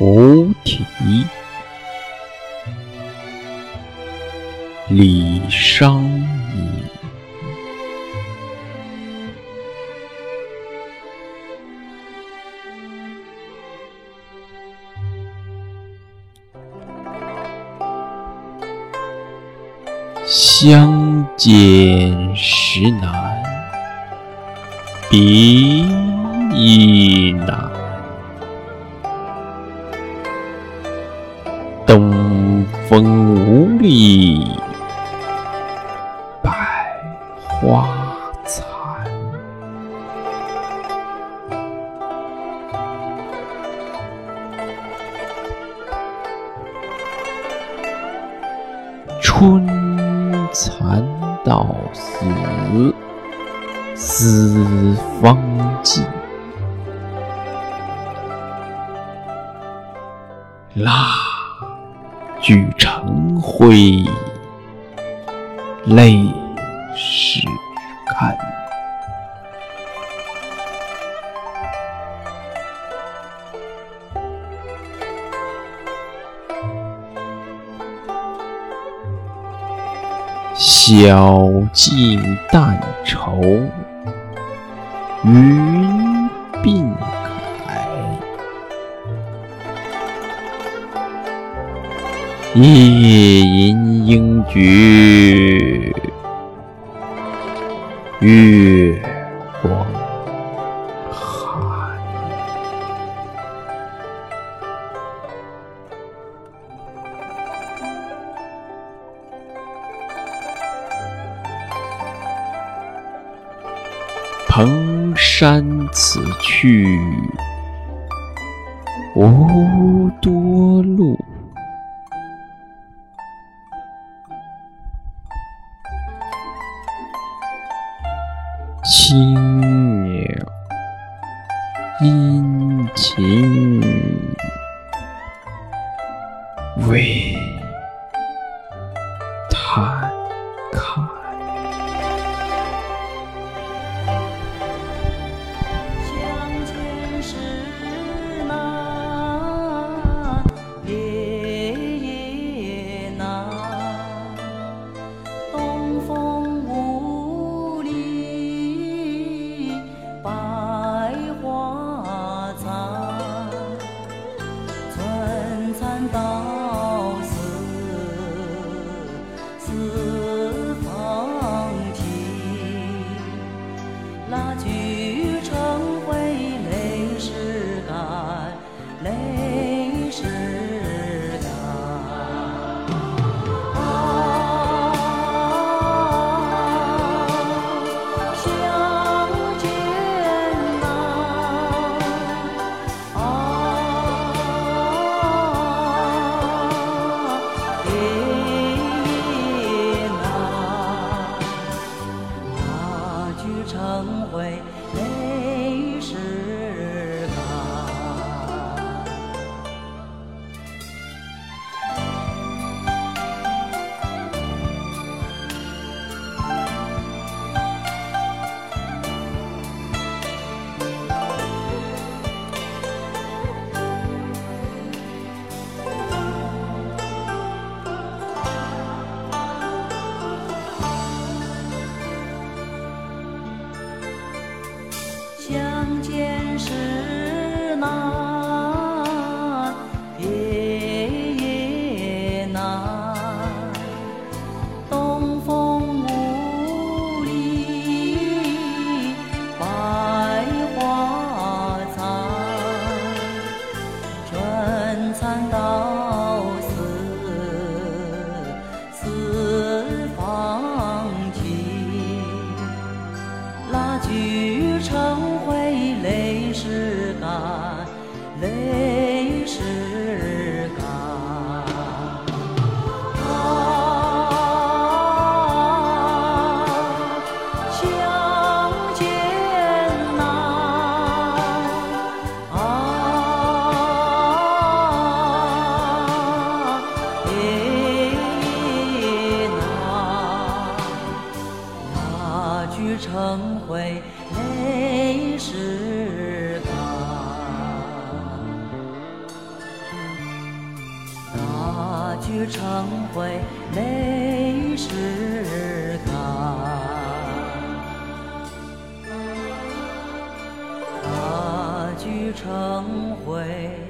无题，李商隐。相见时难，别亦难。东风无力百花残，春蚕到死丝方尽。啦。炬成灰泪始干，晓镜但愁云夜吟应觉，月光寒。蓬山此去无多路。殷勤为探雨成灰，泪湿干。成灰，泪始干。大聚成灰。